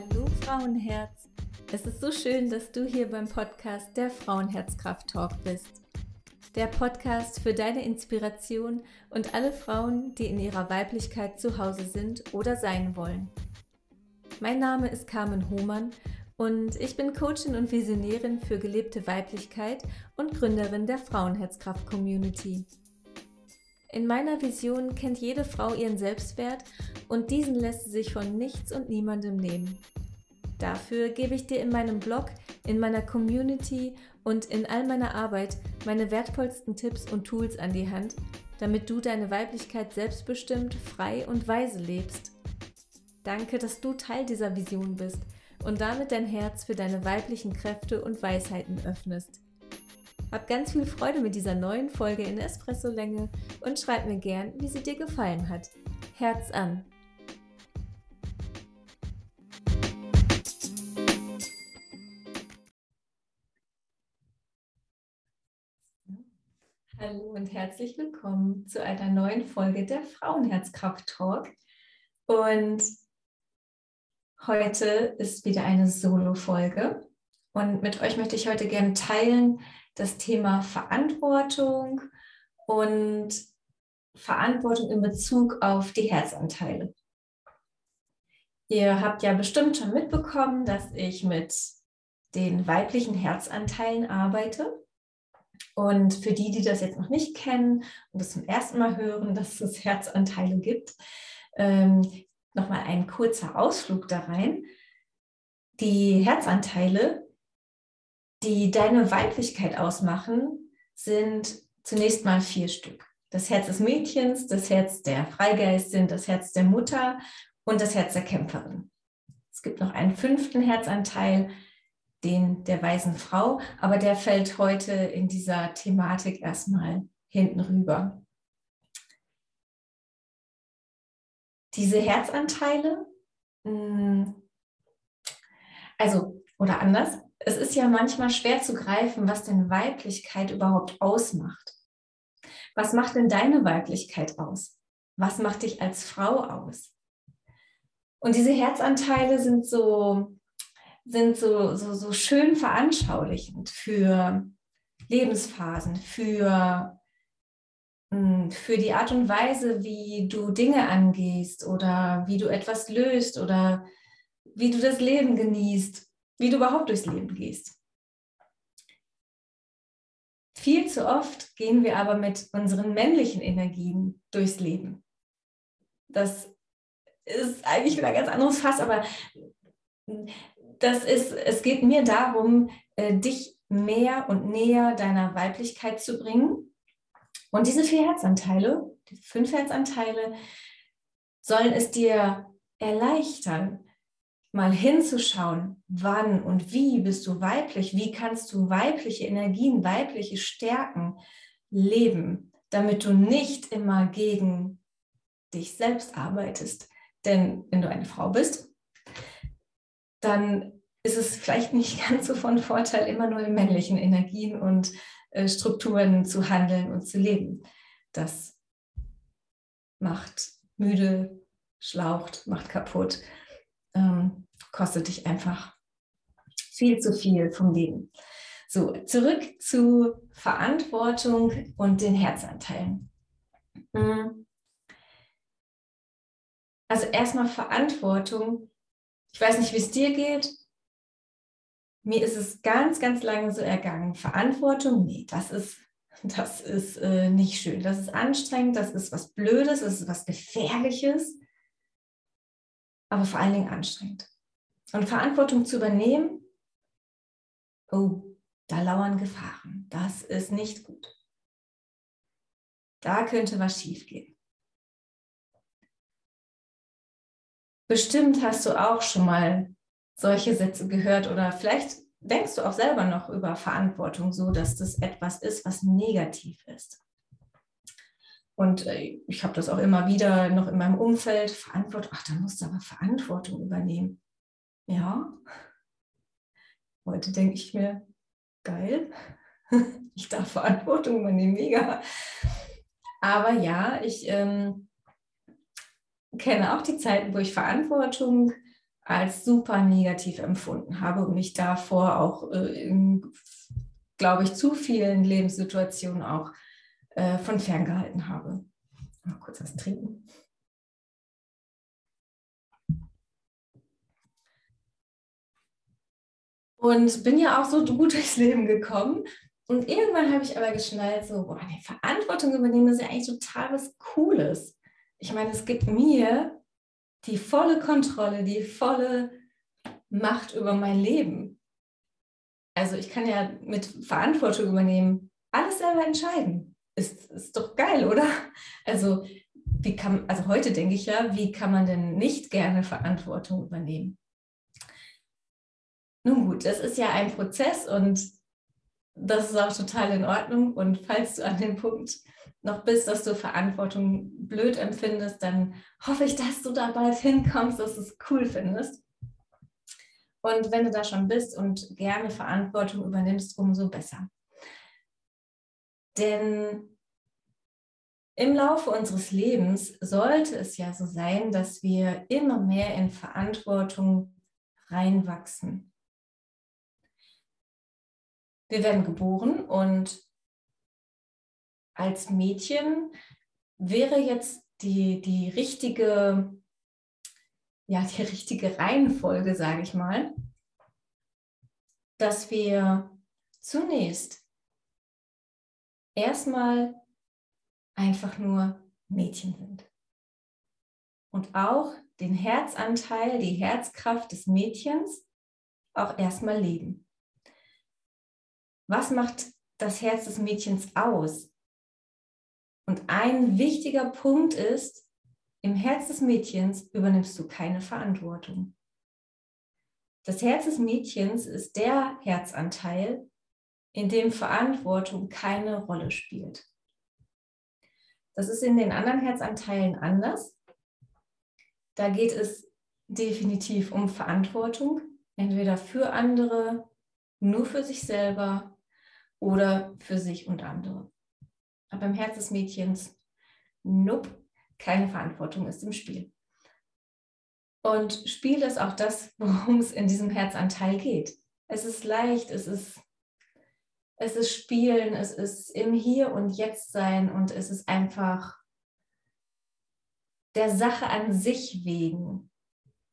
Hallo Frauenherz. Es ist so schön, dass du hier beim Podcast der Frauenherzkraft Talk bist. Der Podcast für deine Inspiration und alle Frauen, die in ihrer Weiblichkeit zu Hause sind oder sein wollen. Mein Name ist Carmen Hohmann und ich bin Coachin und Visionärin für gelebte Weiblichkeit und Gründerin der Frauenherzkraft Community. In meiner Vision kennt jede Frau ihren Selbstwert und diesen lässt sie sich von nichts und niemandem nehmen. Dafür gebe ich dir in meinem Blog, in meiner Community und in all meiner Arbeit meine wertvollsten Tipps und Tools an die Hand, damit du deine Weiblichkeit selbstbestimmt, frei und weise lebst. Danke, dass du Teil dieser Vision bist und damit dein Herz für deine weiblichen Kräfte und Weisheiten öffnest. Hab ganz viel Freude mit dieser neuen Folge in Espresso-Länge und schreib mir gern, wie sie dir gefallen hat. Herz an! Hallo und herzlich willkommen zu einer neuen Folge der Frauenherzkraft Talk. Und heute ist wieder eine Solo-Folge. Und mit euch möchte ich heute gerne teilen, das Thema Verantwortung und Verantwortung in Bezug auf die Herzanteile. Ihr habt ja bestimmt schon mitbekommen, dass ich mit den weiblichen Herzanteilen arbeite. Und für die, die das jetzt noch nicht kennen und das zum ersten Mal hören, dass es Herzanteile gibt, ähm, nochmal ein kurzer Ausflug da rein. Die Herzanteile die deine Weiblichkeit ausmachen, sind zunächst mal vier Stück. Das Herz des Mädchens, das Herz der Freigeistin, das Herz der Mutter und das Herz der Kämpferin. Es gibt noch einen fünften Herzanteil, den der weisen Frau, aber der fällt heute in dieser Thematik erstmal hinten rüber. Diese Herzanteile, hm, also, oder anders, es ist ja manchmal schwer zu greifen, was denn Weiblichkeit überhaupt ausmacht. Was macht denn deine Weiblichkeit aus? Was macht dich als Frau aus? Und diese Herzanteile sind so, sind so, so, so schön veranschaulichend für Lebensphasen, für, hm, für die Art und Weise, wie du Dinge angehst oder wie du etwas löst oder wie du das Leben genießt wie du überhaupt durchs Leben gehst. Viel zu oft gehen wir aber mit unseren männlichen Energien durchs Leben. Das ist eigentlich wieder ein ganz anderes Fass, aber das ist, es geht mir darum, äh, dich mehr und näher deiner Weiblichkeit zu bringen. Und diese vier Herzanteile, die fünf Herzanteile, sollen es dir erleichtern, mal hinzuschauen, wann und wie bist du weiblich, wie kannst du weibliche Energien, weibliche Stärken leben, damit du nicht immer gegen dich selbst arbeitest. Denn wenn du eine Frau bist, dann ist es vielleicht nicht ganz so von Vorteil, immer nur in männlichen Energien und äh, Strukturen zu handeln und zu leben. Das macht müde, schlaucht, macht kaputt ähm, kostet dich einfach viel zu viel vom Leben. So, zurück zu Verantwortung und den Herzanteilen. Mhm. Also erstmal Verantwortung. Ich weiß nicht, wie es dir geht. Mir ist es ganz, ganz lange so ergangen. Verantwortung, nee, das ist, das ist äh, nicht schön. Das ist anstrengend, das ist was Blödes, das ist was Gefährliches aber vor allen Dingen anstrengend. Und Verantwortung zu übernehmen, oh, da lauern Gefahren. Das ist nicht gut. Da könnte was schiefgehen. Bestimmt hast du auch schon mal solche Sätze gehört oder vielleicht denkst du auch selber noch über Verantwortung so, dass das etwas ist, was negativ ist. Und äh, ich habe das auch immer wieder noch in meinem Umfeld. Verantwortung, ach, da musst du aber Verantwortung übernehmen. Ja. Heute denke ich mir, geil, ich darf Verantwortung übernehmen, mega. Aber ja, ich ähm, kenne auch die Zeiten, wo ich Verantwortung als super negativ empfunden habe und mich davor auch äh, in, glaube ich, zu vielen Lebenssituationen auch äh, von ferngehalten habe. Mal kurz was trinken. Und bin ja auch so gut durchs Leben gekommen. Und irgendwann habe ich aber geschnallt, so, boah, die Verantwortung übernehmen ist ja eigentlich total was Cooles. Ich meine, es gibt mir die volle Kontrolle, die volle Macht über mein Leben. Also ich kann ja mit Verantwortung übernehmen, alles selber entscheiden. Ist, ist doch geil, oder? Also, wie kann, also heute denke ich ja, wie kann man denn nicht gerne Verantwortung übernehmen? Nun gut, das ist ja ein Prozess und das ist auch total in Ordnung. Und falls du an dem Punkt noch bist, dass du Verantwortung blöd empfindest, dann hoffe ich, dass du da bald hinkommst, dass du es cool findest. Und wenn du da schon bist und gerne Verantwortung übernimmst, umso besser. Denn im Laufe unseres Lebens sollte es ja so sein, dass wir immer mehr in Verantwortung reinwachsen. Wir werden geboren und als Mädchen wäre jetzt die, die richtige, ja, die richtige Reihenfolge, sage ich mal, dass wir zunächst erstmal einfach nur Mädchen sind. Und auch den Herzanteil, die Herzkraft des Mädchens auch erstmal leben. Was macht das Herz des Mädchens aus? Und ein wichtiger Punkt ist, im Herz des Mädchens übernimmst du keine Verantwortung. Das Herz des Mädchens ist der Herzanteil, in dem Verantwortung keine Rolle spielt. Das ist in den anderen Herzanteilen anders. Da geht es definitiv um Verantwortung, entweder für andere, nur für sich selber oder für sich und andere. Aber im Herz des Mädchens, nope, keine Verantwortung ist im Spiel. Und Spiel ist auch das, worum es in diesem Herzanteil geht. Es ist leicht, es ist, es ist Spielen, es ist im Hier und Jetzt sein und es ist einfach der Sache an sich wegen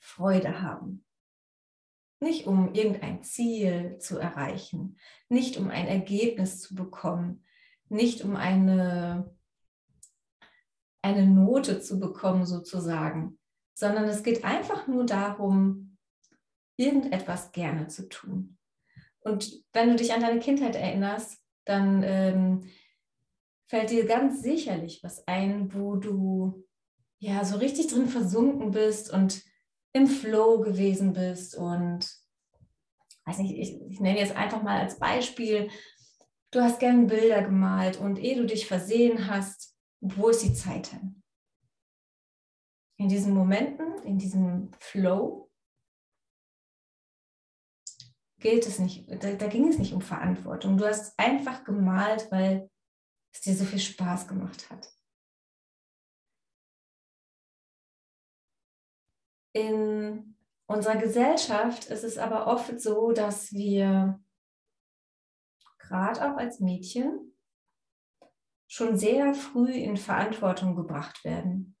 Freude haben. Nicht um irgendein Ziel zu erreichen, nicht um ein Ergebnis zu bekommen, nicht um eine, eine Note zu bekommen sozusagen, sondern es geht einfach nur darum, irgendetwas gerne zu tun. Und wenn du dich an deine Kindheit erinnerst, dann ähm, fällt dir ganz sicherlich was ein, wo du ja so richtig drin versunken bist und im Flow gewesen bist und weiß nicht, ich, ich nenne jetzt einfach mal als Beispiel, du hast gerne Bilder gemalt und ehe du dich versehen hast, wo ist die Zeit hin? In diesen Momenten, in diesem Flow, gilt es nicht, da, da ging es nicht um Verantwortung. Du hast einfach gemalt, weil es dir so viel Spaß gemacht hat. In unserer Gesellschaft ist es aber oft so, dass wir gerade auch als Mädchen schon sehr früh in Verantwortung gebracht werden.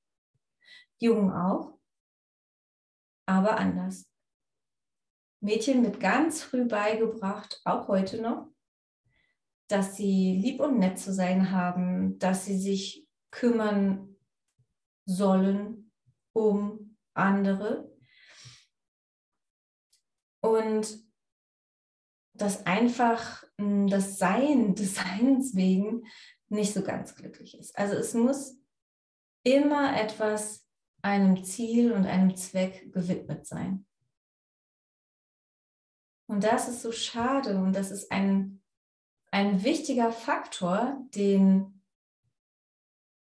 Jungen auch, aber anders. Mädchen mit ganz früh beigebracht, auch heute noch, dass sie lieb und nett zu sein haben, dass sie sich kümmern sollen um andere. Und dass einfach hm, das Sein des Seins wegen nicht so ganz glücklich ist. Also es muss immer etwas einem Ziel und einem Zweck gewidmet sein. Und das ist so schade und das ist ein, ein wichtiger Faktor, den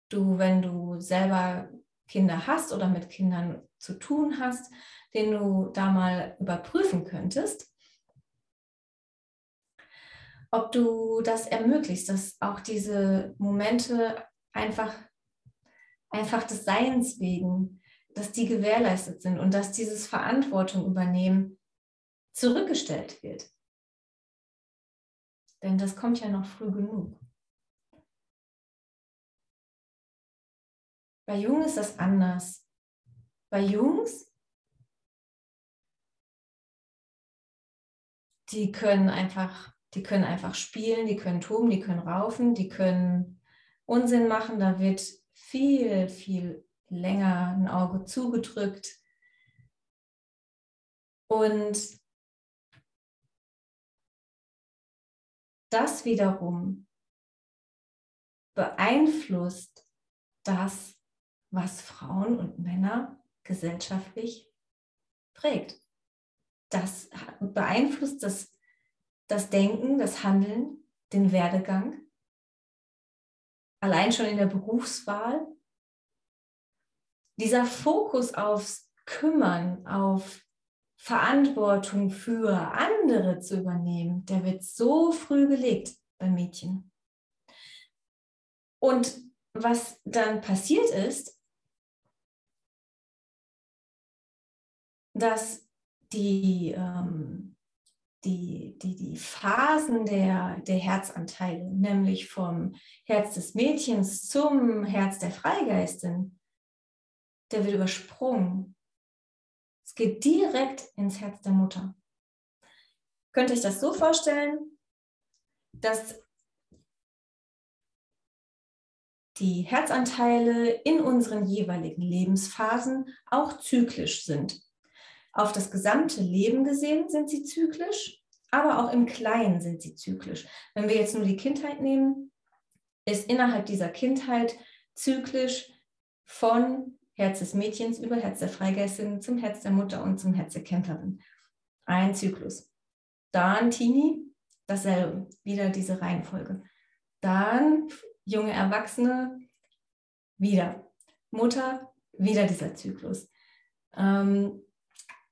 du, wenn du selber Kinder hast oder mit Kindern zu tun hast, den du da mal überprüfen könntest, ob du das ermöglicht, dass auch diese Momente einfach, einfach des Seins wegen, dass die gewährleistet sind und dass dieses Verantwortung übernehmen zurückgestellt wird. Denn das kommt ja noch früh genug. Bei Jungen ist das anders. Bei Jungs, die können einfach, die können einfach spielen, die können toben, die können raufen, die können Unsinn machen. Da wird viel, viel länger ein Auge zugedrückt. Und das wiederum beeinflusst das, was Frauen und Männer gesellschaftlich prägt. Das beeinflusst das, das Denken, das Handeln, den Werdegang. Allein schon in der Berufswahl. Dieser Fokus aufs Kümmern, auf Verantwortung für andere zu übernehmen, der wird so früh gelegt bei Mädchen. Und was dann passiert ist, dass die, ähm, die, die, die Phasen der, der Herzanteile, nämlich vom Herz des Mädchens zum Herz der Freigeistin, der wird übersprungen. Geht direkt ins Herz der Mutter. Könnt ihr euch das so vorstellen, dass die Herzanteile in unseren jeweiligen Lebensphasen auch zyklisch sind. Auf das gesamte Leben gesehen sind sie zyklisch, aber auch im Kleinen sind sie zyklisch. Wenn wir jetzt nur die Kindheit nehmen, ist innerhalb dieser Kindheit zyklisch von Herz des Mädchens über Herz der Freigeistin zum Herz der Mutter und zum Herz der Kämpferin. Ein Zyklus. Dann Teenie, dasselbe, wieder diese Reihenfolge. Dann junge Erwachsene, wieder. Mutter, wieder dieser Zyklus. Ähm,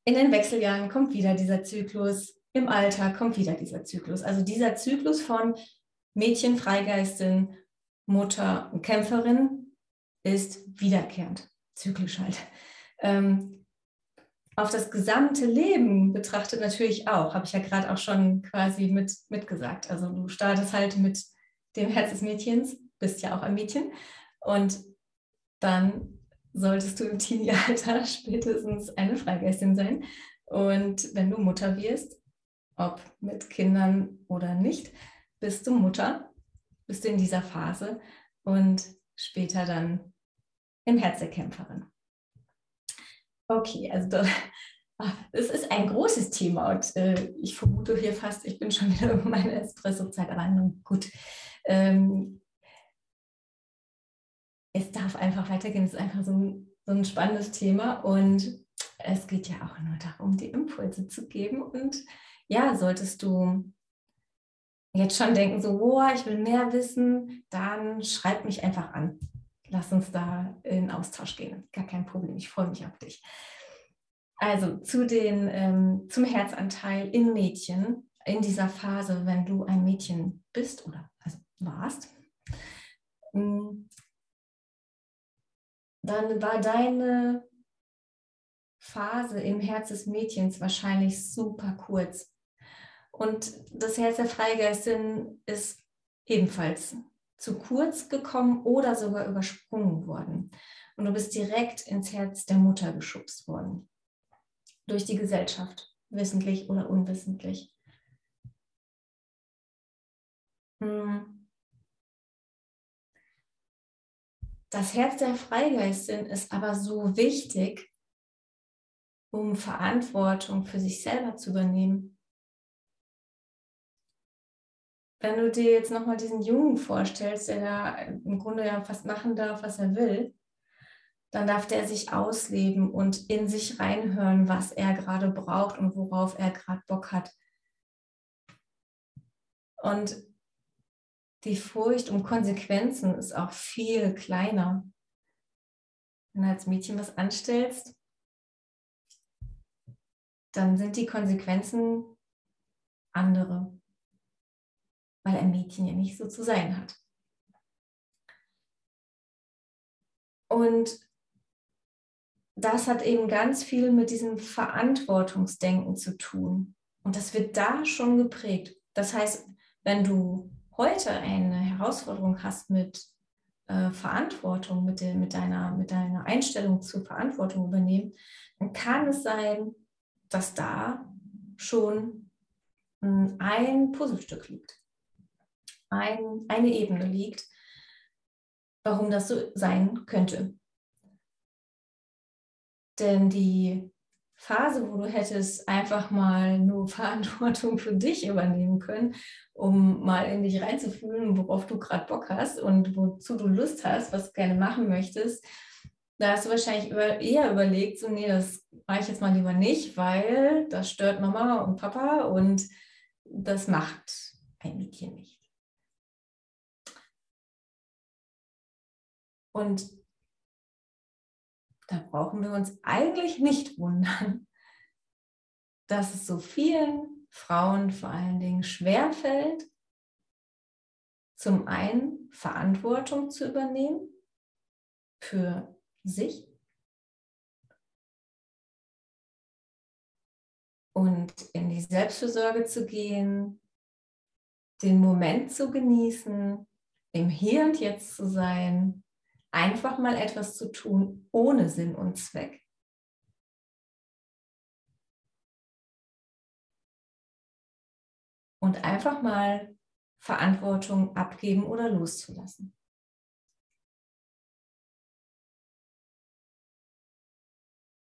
in den Wechseljahren kommt wieder dieser Zyklus. Im Alter kommt wieder dieser Zyklus. Also dieser Zyklus von Mädchen, Freigeistin, Mutter und Kämpferin ist wiederkehrend zyklisch halt. Ähm, auf das gesamte Leben betrachtet natürlich auch, habe ich ja gerade auch schon quasi mit, mitgesagt. Also du startest halt mit dem Herz des Mädchens, bist ja auch ein Mädchen und dann solltest du im Teenie-Alter spätestens eine Freigeistin sein. Und wenn du Mutter wirst, ob mit Kindern oder nicht, bist du Mutter, bist du in dieser Phase und später dann im Herz der Kämpferin. Okay, also das, das ist ein großes Thema und äh, ich vermute hier fast, ich bin schon wieder über meine Espresso-Zeit, aber nun gut. Ähm, es darf einfach weitergehen. Es ist einfach so ein, so ein spannendes Thema und es geht ja auch nur darum, die Impulse zu geben. Und ja, solltest du jetzt schon denken, so, oh, ich will mehr wissen, dann schreib mich einfach an lass uns da in Austausch gehen. Gar kein Problem, ich freue mich auf dich. Also zu den, ähm, zum Herzanteil in Mädchen in dieser Phase, wenn du ein Mädchen bist oder also warst, mm, dann war deine Phase im Herz des Mädchens wahrscheinlich super kurz. Und das Herz der Freigeistin ist ebenfalls zu kurz gekommen oder sogar übersprungen worden. Und du bist direkt ins Herz der Mutter geschubst worden. Durch die Gesellschaft, wissentlich oder unwissentlich. Hm. Das Herz der Freigeistin ist aber so wichtig, um Verantwortung für sich selber zu übernehmen wenn du dir jetzt nochmal diesen Jungen vorstellst, der da im Grunde ja fast machen darf, was er will, dann darf der sich ausleben und in sich reinhören, was er gerade braucht und worauf er gerade Bock hat. Und die Furcht um Konsequenzen ist auch viel kleiner. Wenn du als Mädchen was anstellst, dann sind die Konsequenzen andere weil ein Mädchen ja nicht so zu sein hat. Und das hat eben ganz viel mit diesem Verantwortungsdenken zu tun. Und das wird da schon geprägt. Das heißt, wenn du heute eine Herausforderung hast mit äh, Verantwortung, mit, de, mit, deiner, mit deiner Einstellung zur Verantwortung übernehmen, dann kann es sein, dass da schon hm, ein Puzzlestück liegt, ein, eine Ebene liegt, warum das so sein könnte. Denn die Phase, wo du hättest einfach mal nur Verantwortung für dich übernehmen können, um mal in dich reinzufühlen, worauf du gerade Bock hast und wozu du Lust hast, was du gerne machen möchtest, da hast du wahrscheinlich eher überlegt, so, nee, das mache ich jetzt mal lieber nicht, weil das stört Mama und Papa und das macht ein Mädchen nicht. Und da brauchen wir uns eigentlich nicht wundern, dass es so vielen Frauen vor allen Dingen schwerfällt, zum einen Verantwortung zu übernehmen für sich und in die Selbstfürsorge zu gehen, den Moment zu genießen, im Hier und Jetzt zu sein einfach mal etwas zu tun ohne Sinn und Zweck. Und einfach mal Verantwortung abgeben oder loszulassen.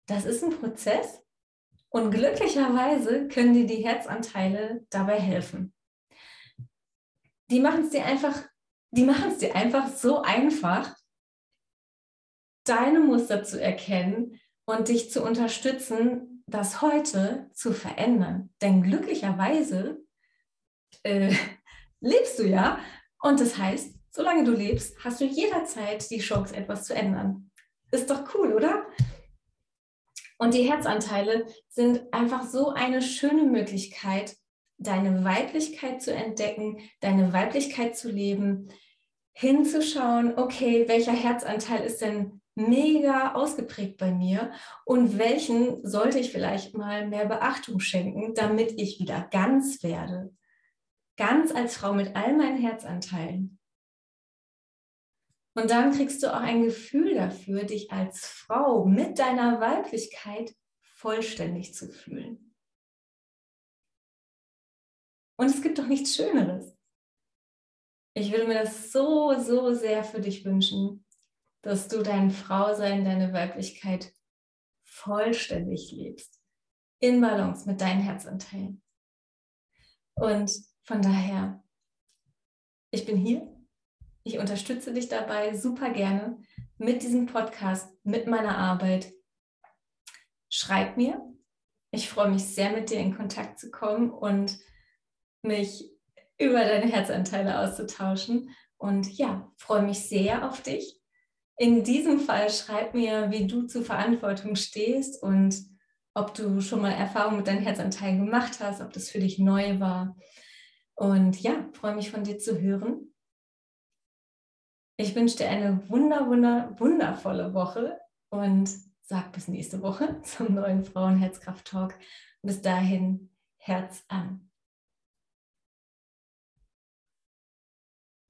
Das ist ein Prozess und glücklicherweise können dir die Herzanteile dabei helfen. Die machen es dir einfach, die machen es dir einfach so einfach, deine Muster zu erkennen und dich zu unterstützen, das heute zu verändern. Denn glücklicherweise äh, lebst du ja und das heißt, solange du lebst, hast du jederzeit die Chance, etwas zu ändern. Ist doch cool, oder? Und die Herzanteile sind einfach so eine schöne Möglichkeit, deine Weiblichkeit zu entdecken, deine Weiblichkeit zu leben, hinzuschauen, okay, welcher Herzanteil ist denn mega ausgeprägt bei mir und welchen sollte ich vielleicht mal mehr Beachtung schenken, damit ich wieder ganz werde. Ganz als Frau mit all meinen Herzanteilen. Und dann kriegst du auch ein Gefühl dafür, dich als Frau mit deiner Weiblichkeit vollständig zu fühlen. Und es gibt doch nichts Schöneres. Ich würde mir das so, so sehr für dich wünschen, dass du dein Frausein, deine Weiblichkeit vollständig lebst. In Balance mit deinen Herzanteilen. Und von daher, ich bin hier. Ich unterstütze dich dabei super gerne mit diesem Podcast, mit meiner Arbeit. Schreib mir. Ich freue mich sehr, mit dir in Kontakt zu kommen und mich über deine Herzanteile auszutauschen. Und ja, freue mich sehr auf dich in diesem Fall schreib mir, wie du zur Verantwortung stehst und ob du schon mal Erfahrungen mit deinen Herzanteilen gemacht hast, ob das für dich neu war. Und ja, freue mich von dir zu hören. Ich wünsche dir eine wunder, wunder, wundervolle Woche und sag bis nächste Woche zum neuen Frauenherzkraft-Talk. Bis dahin, Herz an.